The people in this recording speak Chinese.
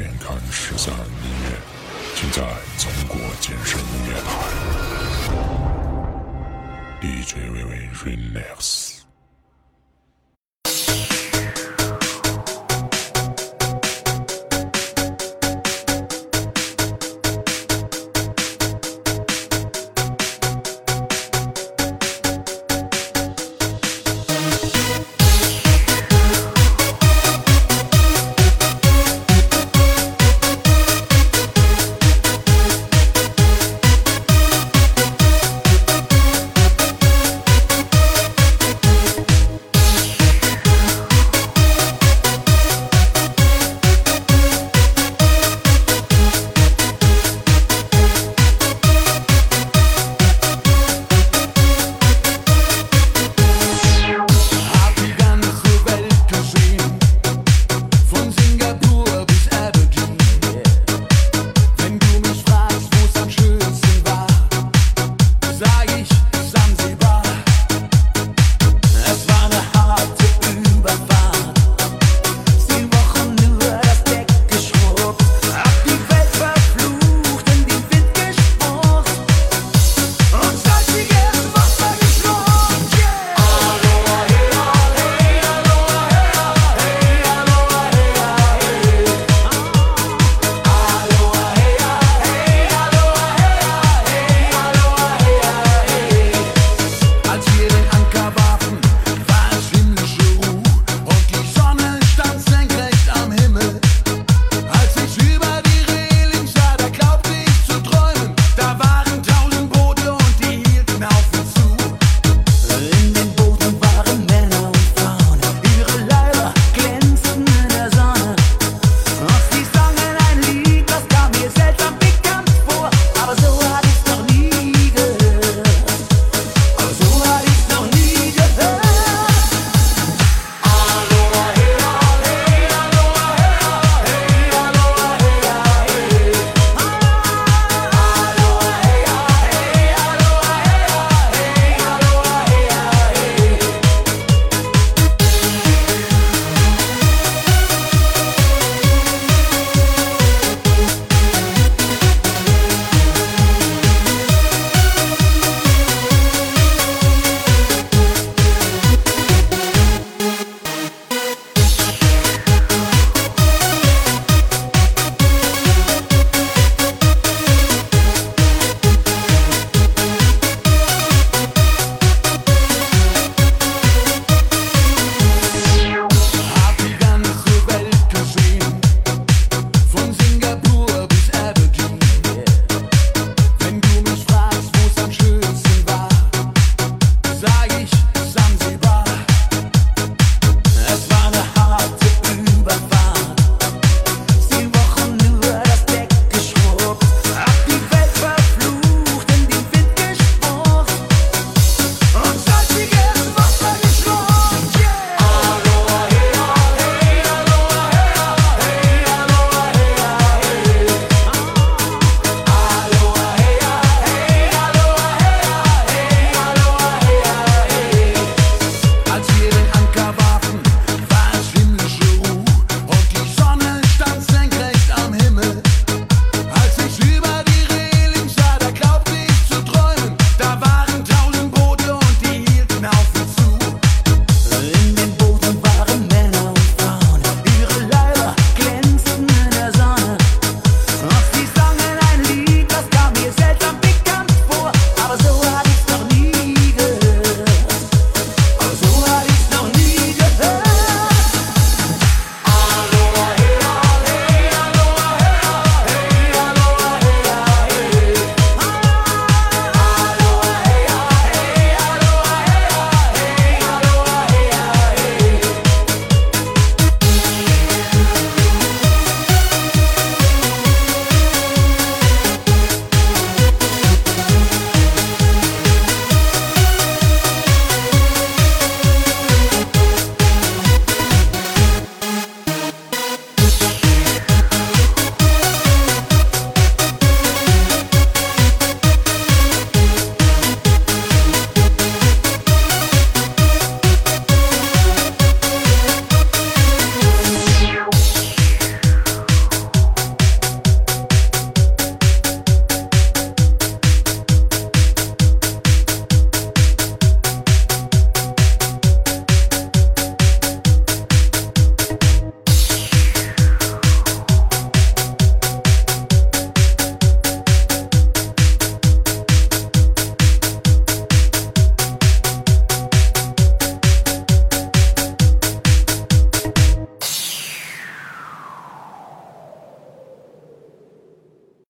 健康十三音乐，尽在中国健身音乐台。DJ 微微 Relax。